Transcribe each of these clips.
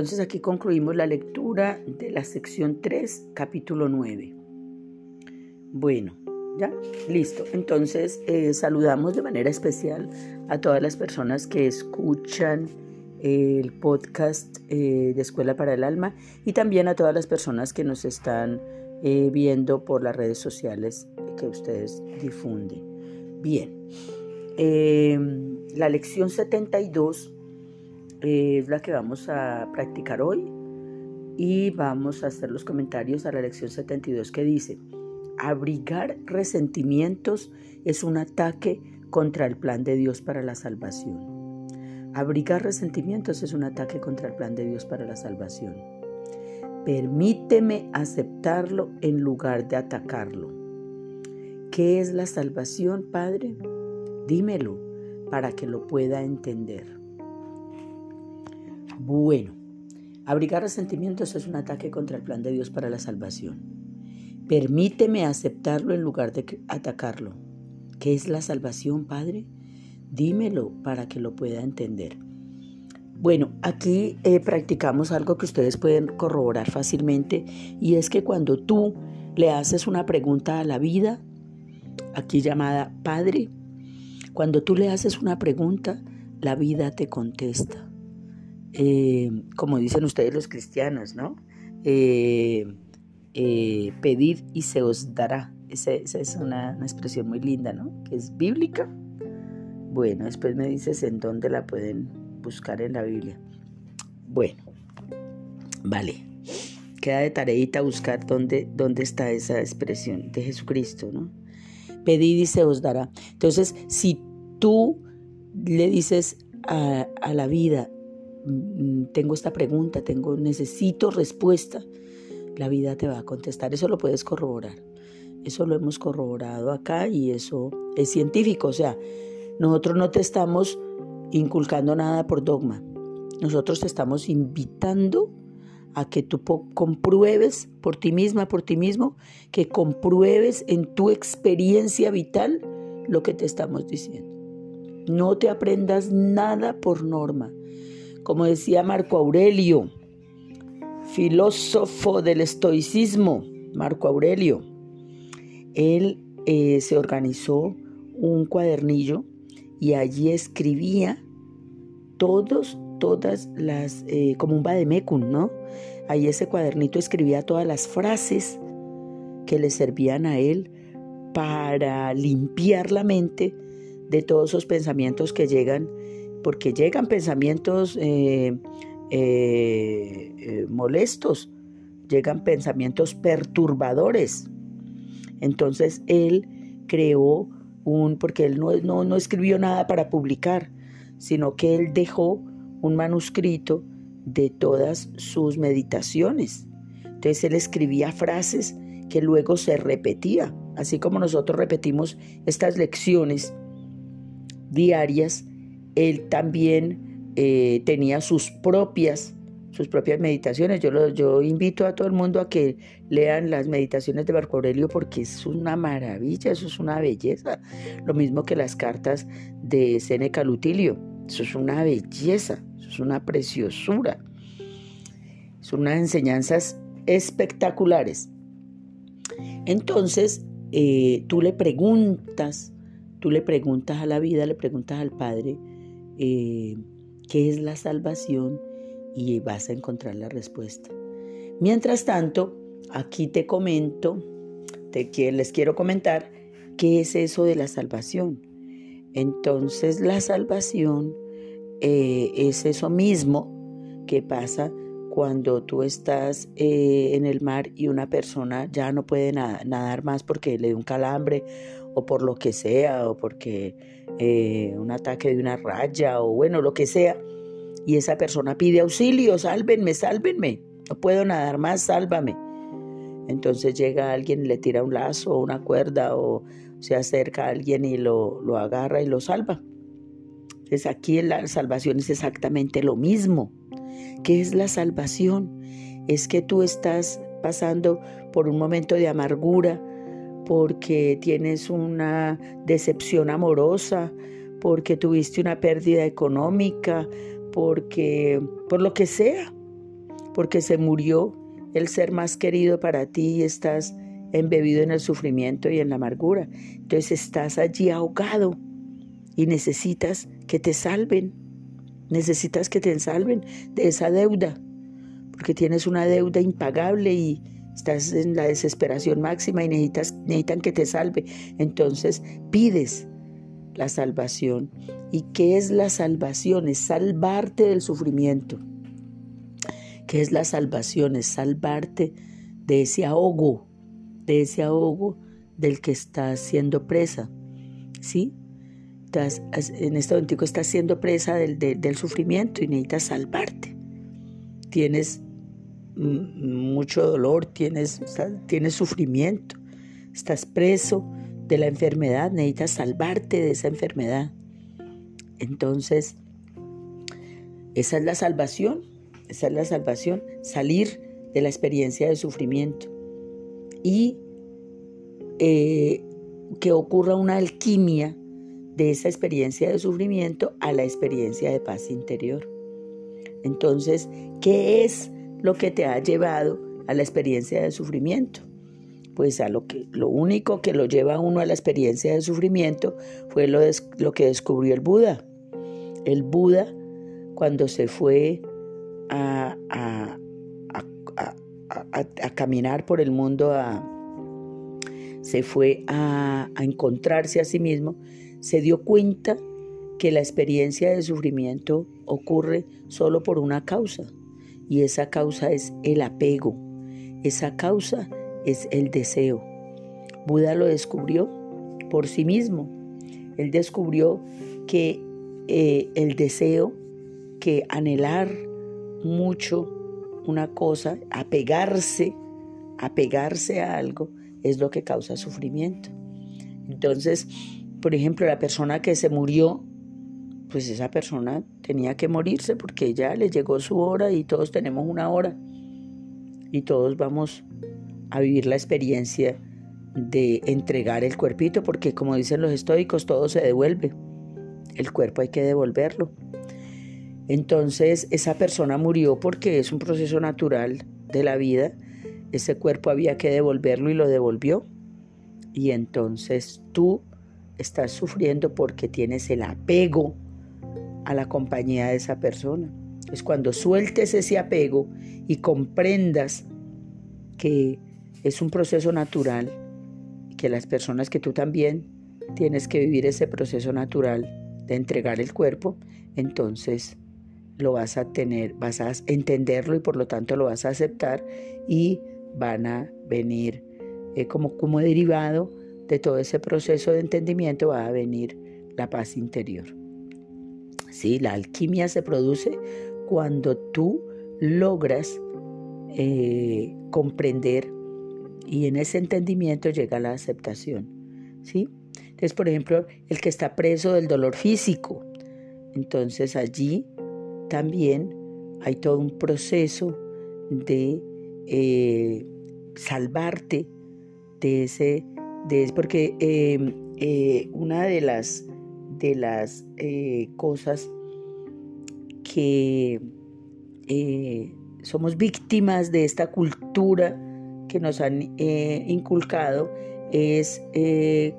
entonces aquí concluimos la lectura de la sección 3, capítulo 9. Bueno, ya, listo. Entonces eh, saludamos de manera especial a todas las personas que escuchan el podcast eh, de Escuela para el Alma y también a todas las personas que nos están eh, viendo por las redes sociales que ustedes difunden. Bien, la lección 72 es la que vamos a practicar hoy y vamos a hacer los comentarios a la lección 72 que dice, abrigar resentimientos es un ataque contra el plan de Dios para la salvación. Abrigar resentimientos es un ataque contra el plan de Dios para la salvación. Permíteme aceptarlo en lugar de atacarlo. ¿Qué es la salvación, Padre? Dímelo para que lo pueda entender. Bueno, abrigar resentimientos es un ataque contra el plan de Dios para la salvación. Permíteme aceptarlo en lugar de atacarlo. ¿Qué es la salvación, Padre? Dímelo para que lo pueda entender. Bueno, aquí eh, practicamos algo que ustedes pueden corroborar fácilmente y es que cuando tú le haces una pregunta a la vida, aquí llamada Padre, cuando tú le haces una pregunta, la vida te contesta. Eh, como dicen ustedes los cristianos, ¿no? Eh, pedid y se os dará. Esa, es una, expresión muy linda, ¿no? Que es bíblica. Bueno, después me dices en dónde la pueden buscar en la Biblia. Bueno, vale. Queda de tareita buscar dónde, dónde está esa expresión de Jesucristo, ¿no? Pedid y se os dará. Entonces, si tú le dices a, la vida, tengo esta pregunta, tengo, necesito respuesta, la vida te va a contestar. Eso lo puedes corroborar. Eso lo hemos corroborado acá y eso es científico. O sea, nosotros no te estamos inculcando nada por dogma. Nosotros te estamos invitando a que tú compruebes por ti misma, por ti mismo, que compruebes en tu experiencia vital lo que te estamos diciendo. No te aprendas nada por norma. Como decía Marco Aurelio, filósofo del estoicismo, Marco Aurelio, él eh, se organizó un cuadernillo y allí escribía todos, todas las, eh, como un ¿no? Ahí ese cuadernito escribía todas las frases que le servían a él para limpiar la mente de todos esos pensamientos que llegan, porque llegan pensamientos eh, eh, molestos, llegan pensamientos perturbadores. Entonces él creó porque él no, no, escribió nada para publicar, sino que él dejó un manuscrito de todas sus meditaciones. Entonces él escribía frases que luego se repetía, así como nosotros repetimos estas lecciones diarias, él también eh, tenía sus propias sus propias meditaciones. Yo, yo invito a todo el mundo a que lean las meditaciones de Marco Aurelio porque es una maravilla, eso es una belleza. Lo mismo que las cartas de Seneca Lutilio. Eso es una belleza, eso es una preciosura. Son unas enseñanzas espectaculares. Entonces, eh, tú le preguntas, tú le preguntas a la vida, le preguntas al Padre, eh, ¿qué es la salvación? y vas a encontrar la respuesta. Mientras tanto, aquí te comento, les quiero comentar qué es eso de la salvación. Entonces la salvación eh, es eso mismo que pasa cuando tú estás eh, en el mar y una persona ya no puede nadar más porque le dio un calambre o por lo que sea, o porque eh, un ataque de una raya, o bueno, lo que sea y esa persona pide auxilio, sálvenme, sálvenme, no puedo nadar más, sálvame. Entonces llega alguien le tira un lazo o una cuerda o se acerca a alguien y lo, lo agarra y lo salva. Entonces aquí la salvación es exactamente lo mismo. ¿Qué es la salvación? Es que tú estás pasando por un momento de amargura porque tienes una decepción amorosa, porque tuviste una pérdida económica, porque por lo que sea, porque se murió el ser más querido para ti y estás embebido en el sufrimiento y en la amargura. Entonces estás allí ahogado y necesitas que te salven. Necesitas que te salven de esa deuda, porque tienes una deuda impagable y estás en la desesperación máxima y necesitas, necesitan que te salve. Entonces pides la salvación. ¿Y qué es la salvación? Es salvarte del sufrimiento. ¿Qué es la salvación? Es salvarte de ese ahogo, de ese ahogo del que estás siendo presa. ¿Sí? Estás, en este momento estás siendo presa del, del sufrimiento y necesitas salvarte. Tienes mucho dolor, tienes, tienes sufrimiento, estás preso de la enfermedad, necesitas salvarte de esa enfermedad. Entonces, esa es la salvación, esa es la salvación, salir de la experiencia de sufrimiento y eh, que ocurra una alquimia de esa experiencia de sufrimiento a la experiencia de paz interior. Entonces, ¿qué es lo que te ha llevado a la experiencia de sufrimiento? Pues a lo que lo único que lo lleva a uno a la experiencia de sufrimiento fue lo, lo que descubrió el Buda. El Buda cuando se fue a, caminar por el mundo, se fue a, encontrarse a sí mismo, se dio cuenta que la experiencia de sufrimiento ocurre solo por una causa, y esa causa es el apego, esa causa es el deseo. Buda lo descubrió por sí mismo. Él descubrió que eh, el deseo, que anhelar mucho una cosa, apegarse, apegarse a algo, es lo que causa sufrimiento. Entonces, por ejemplo, la persona que se murió, pues esa persona tenía que morirse porque ya le llegó su hora y todos tenemos una hora y todos vamos a vivir la experiencia de entregar el cuerpito porque como dicen los estoicos, todo se devuelve. El cuerpo hay que devolverlo. Entonces esa persona murió porque es un proceso natural de la vida. Ese cuerpo había que devolverlo y lo devolvió. Y entonces tú estás sufriendo porque tienes el apego a la compañía de esa persona. Es cuando sueltes ese apego y comprendas que es un proceso natural que las personas que tú también tienes que vivir ese proceso natural de entregar el cuerpo, entonces lo vas a tener, vas a entenderlo y por lo tanto lo vas a aceptar y van a venir eh, como, como derivado de todo ese proceso de entendimiento va a venir la paz interior. Sí, la alquimia se produce cuando tú logras eh, comprender y en ese entendimiento llega la aceptación. ¿sí? Entonces, por ejemplo, el que está preso del dolor físico, entonces allí también hay todo un proceso de eh, salvarte de ese, de, porque eh, una de las, de las eh, cosas que somos víctimas de esta cultura que nos han inculcado es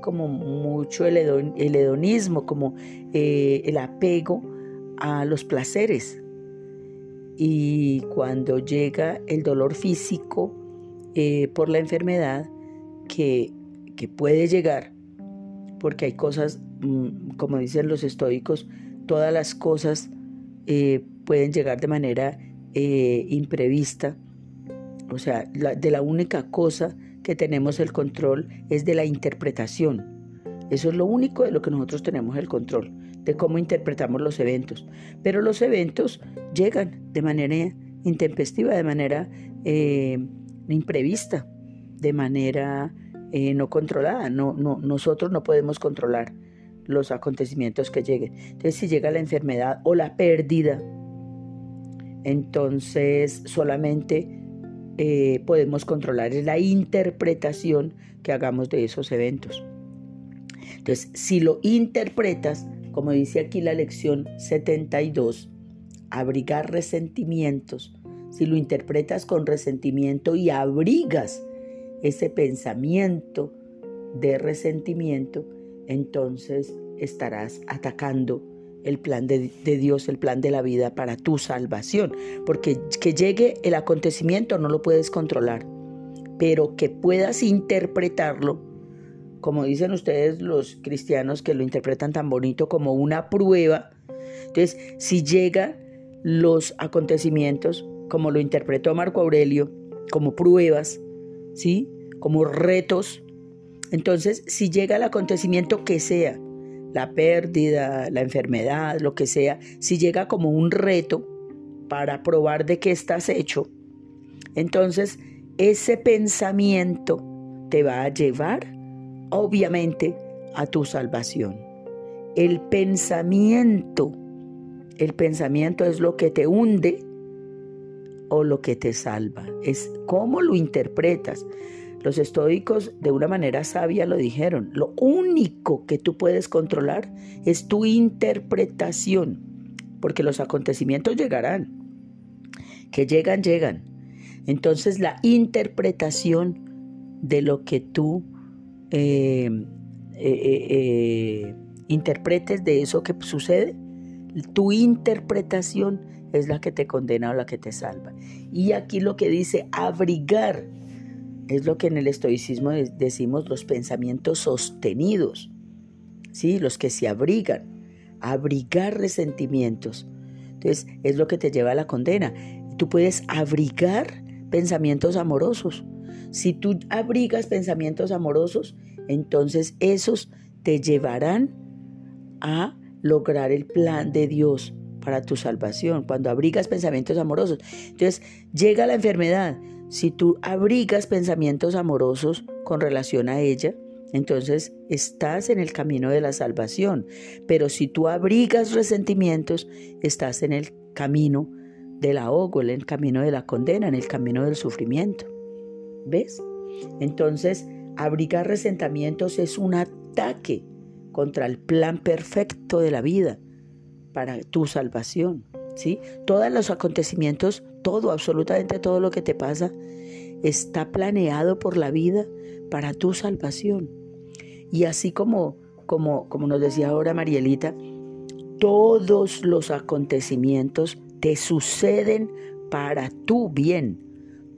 como mucho el, hedonismo, como el apego a los placeres. Y cuando llega el dolor físico eh, por la enfermedad, que, que, puede llegar, porque hay cosas, como dicen los estoicos, todas las cosas eh, pueden llegar de manera eh, imprevista. O sea, de la única cosa que tenemos el control es de la interpretación. Eso es lo único de lo que nosotros tenemos el control de cómo interpretamos los eventos. Pero los eventos llegan de manera intempestiva, de manera eh, imprevista, de manera no controlada. No, no, nosotros no podemos controlar los acontecimientos que lleguen. Entonces, si llega la enfermedad o la pérdida, entonces solamente eh, podemos controlar la interpretación que hagamos de esos eventos. Entonces, si lo interpretas, como dice aquí la lección 72, abrigar resentimientos si lo interpretas con resentimiento y abrigas ese pensamiento de resentimiento, entonces estarás atacando el plan de, Dios, el plan de la vida para tu salvación. Porque que llegue el acontecimiento no lo puedes controlar, pero que puedas interpretarlo, como dicen ustedes los cristianos que lo interpretan tan bonito como una prueba. Entonces, si llegan los acontecimientos, como lo interpretó Marco Aurelio, como pruebas, ¿sí? Como retos. Entonces, si llega el acontecimiento que sea, la pérdida, la enfermedad, lo que sea, si llega como un reto para probar de qué estás hecho, entonces ese pensamiento te va a llevar, obviamente, a tu salvación. El pensamiento, el pensamiento es lo que te hunde o lo que te salva. Es cómo lo interpretas. Los estoicos de una manera sabia lo dijeron. Lo único que tú puedes controlar es tu interpretación, porque los acontecimientos llegarán. Que llegan, llegan. Entonces la interpretación de lo que tú eh, eh, eh, interpretes de eso que sucede, tu interpretación es la que te condena o la que te salva. Y aquí lo que dice abrigar es lo que en el estoicismo decimos los pensamientos sostenidos, ¿sí? los que se abrigan, abrigar resentimientos. Entonces, es lo que te lleva a la condena. Tú puedes abrigar pensamientos amorosos. Si tú abrigas pensamientos amorosos, entonces esos te llevarán a lograr el plan de Dios para tu salvación, cuando abrigas pensamientos amorosos. Entonces, llega la enfermedad, si tú abrigas pensamientos amorosos con relación a ella, entonces estás en el camino de la salvación. Pero si tú abrigas resentimientos, estás en el camino del ahogo, en el camino de la condena, en el camino del sufrimiento. ¿Ves? Entonces, abrigar resentimientos es un ataque contra el plan perfecto de la vida para tu salvación. ¿sí? Todos los acontecimientos todo, absolutamente todo lo que te pasa, está planeado por la vida para tu salvación. Y así como, como, como nos decía ahora Marielita, todos los acontecimientos te suceden para tu bien.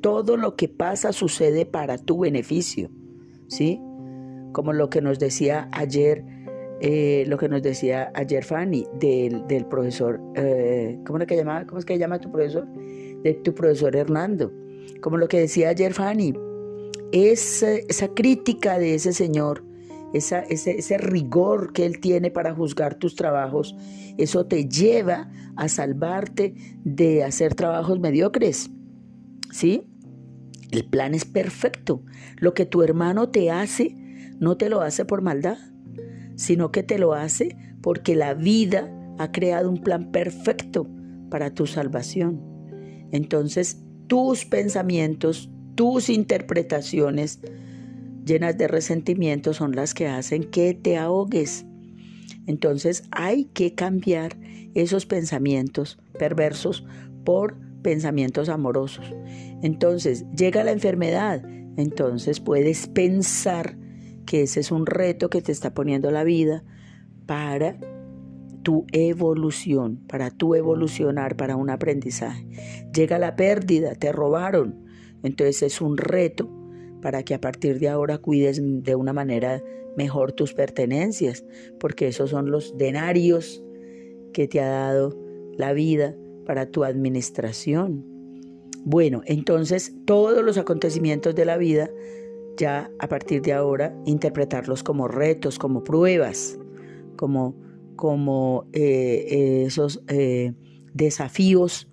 Todo lo que pasa sucede para tu beneficio. ¿Sí? Como lo que nos decía ayer, eh, lo que nos decía ayer Fanny del, del profesor, eh, ¿cómo, es que llama, ¿cómo es que llama tu profesor? De tu profesor Hernando. Como lo que decía ayer Fanny, esa, esa crítica de ese señor, ese, ese rigor que él tiene para juzgar tus trabajos, eso te lleva a salvarte de hacer trabajos mediocres. ¿Sí? El plan es perfecto. Lo que tu hermano te hace, no te lo hace por maldad, sino que te lo hace porque la vida ha creado un plan perfecto para tu salvación. Entonces, tus pensamientos, tus interpretaciones llenas de resentimiento son las que hacen que te ahogues. Entonces, hay que cambiar esos pensamientos perversos por pensamientos amorosos. Entonces, llega la enfermedad, entonces puedes pensar que ese es un reto que te está poniendo la vida para tu evolución, para tu evolucionar, para un aprendizaje. Llega la pérdida, te robaron. Entonces es un reto para que a partir de ahora cuides de una manera mejor tus pertenencias, porque esos son los denarios que te ha dado la vida para tu administración. Bueno, entonces todos los acontecimientos de la vida, ya a partir de ahora, interpretarlos como retos, como pruebas, como como eh, esos eh, desafíos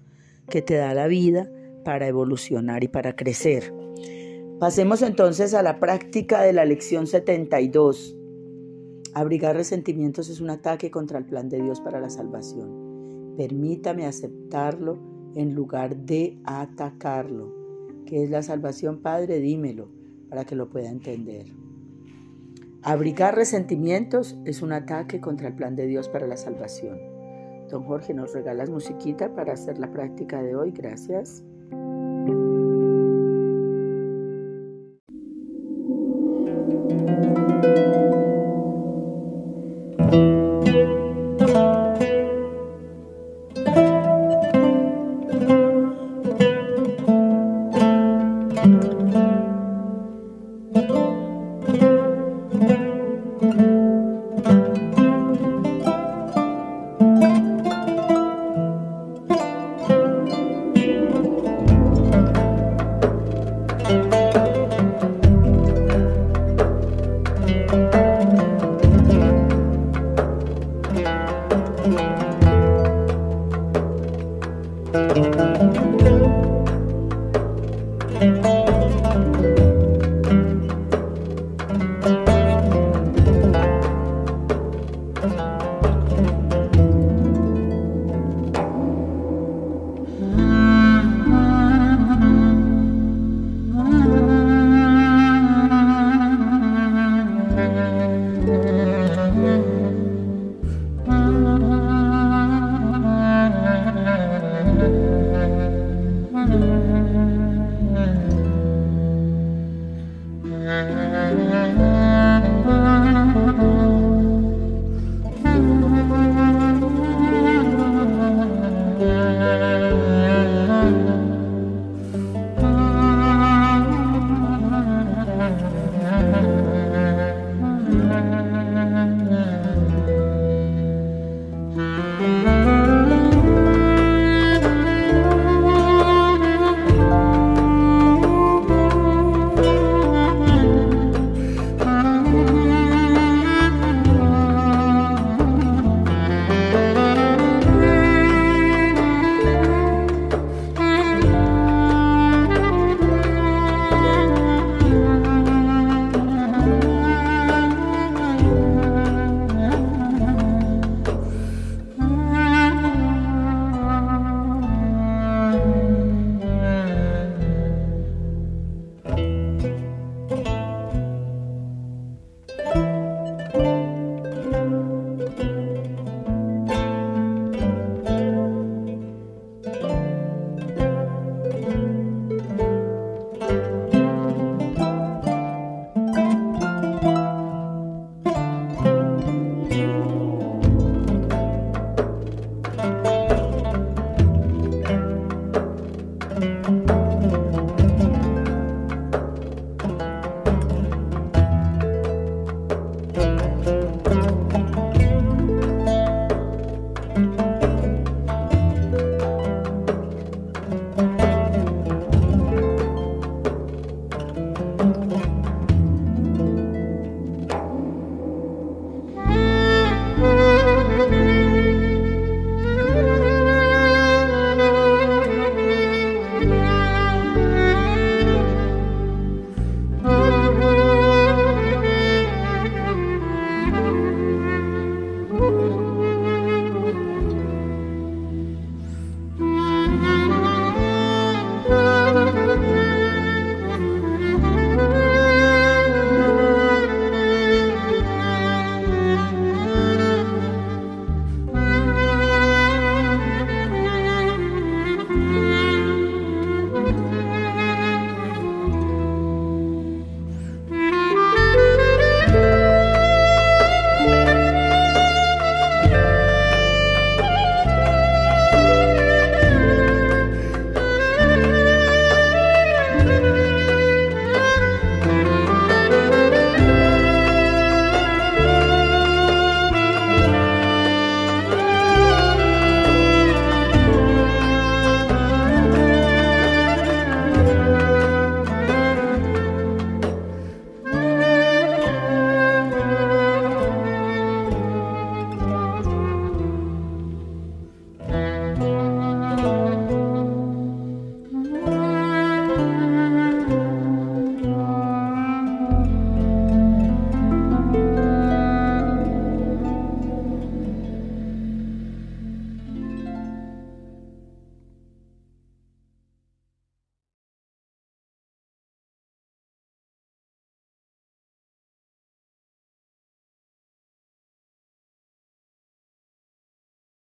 que te da la vida para evolucionar y para crecer. Pasemos entonces a la práctica de la lección 72. Abrigar resentimientos es un ataque contra el plan de Dios para la salvación. Permítame aceptarlo en lugar de atacarlo. ¿Qué es la salvación, Padre? Dímelo para que lo pueda entender. Abrigar resentimientos es un ataque contra el plan de Dios para la salvación. Don Jorge, nos regalas musiquita para hacer la práctica de hoy. Gracias.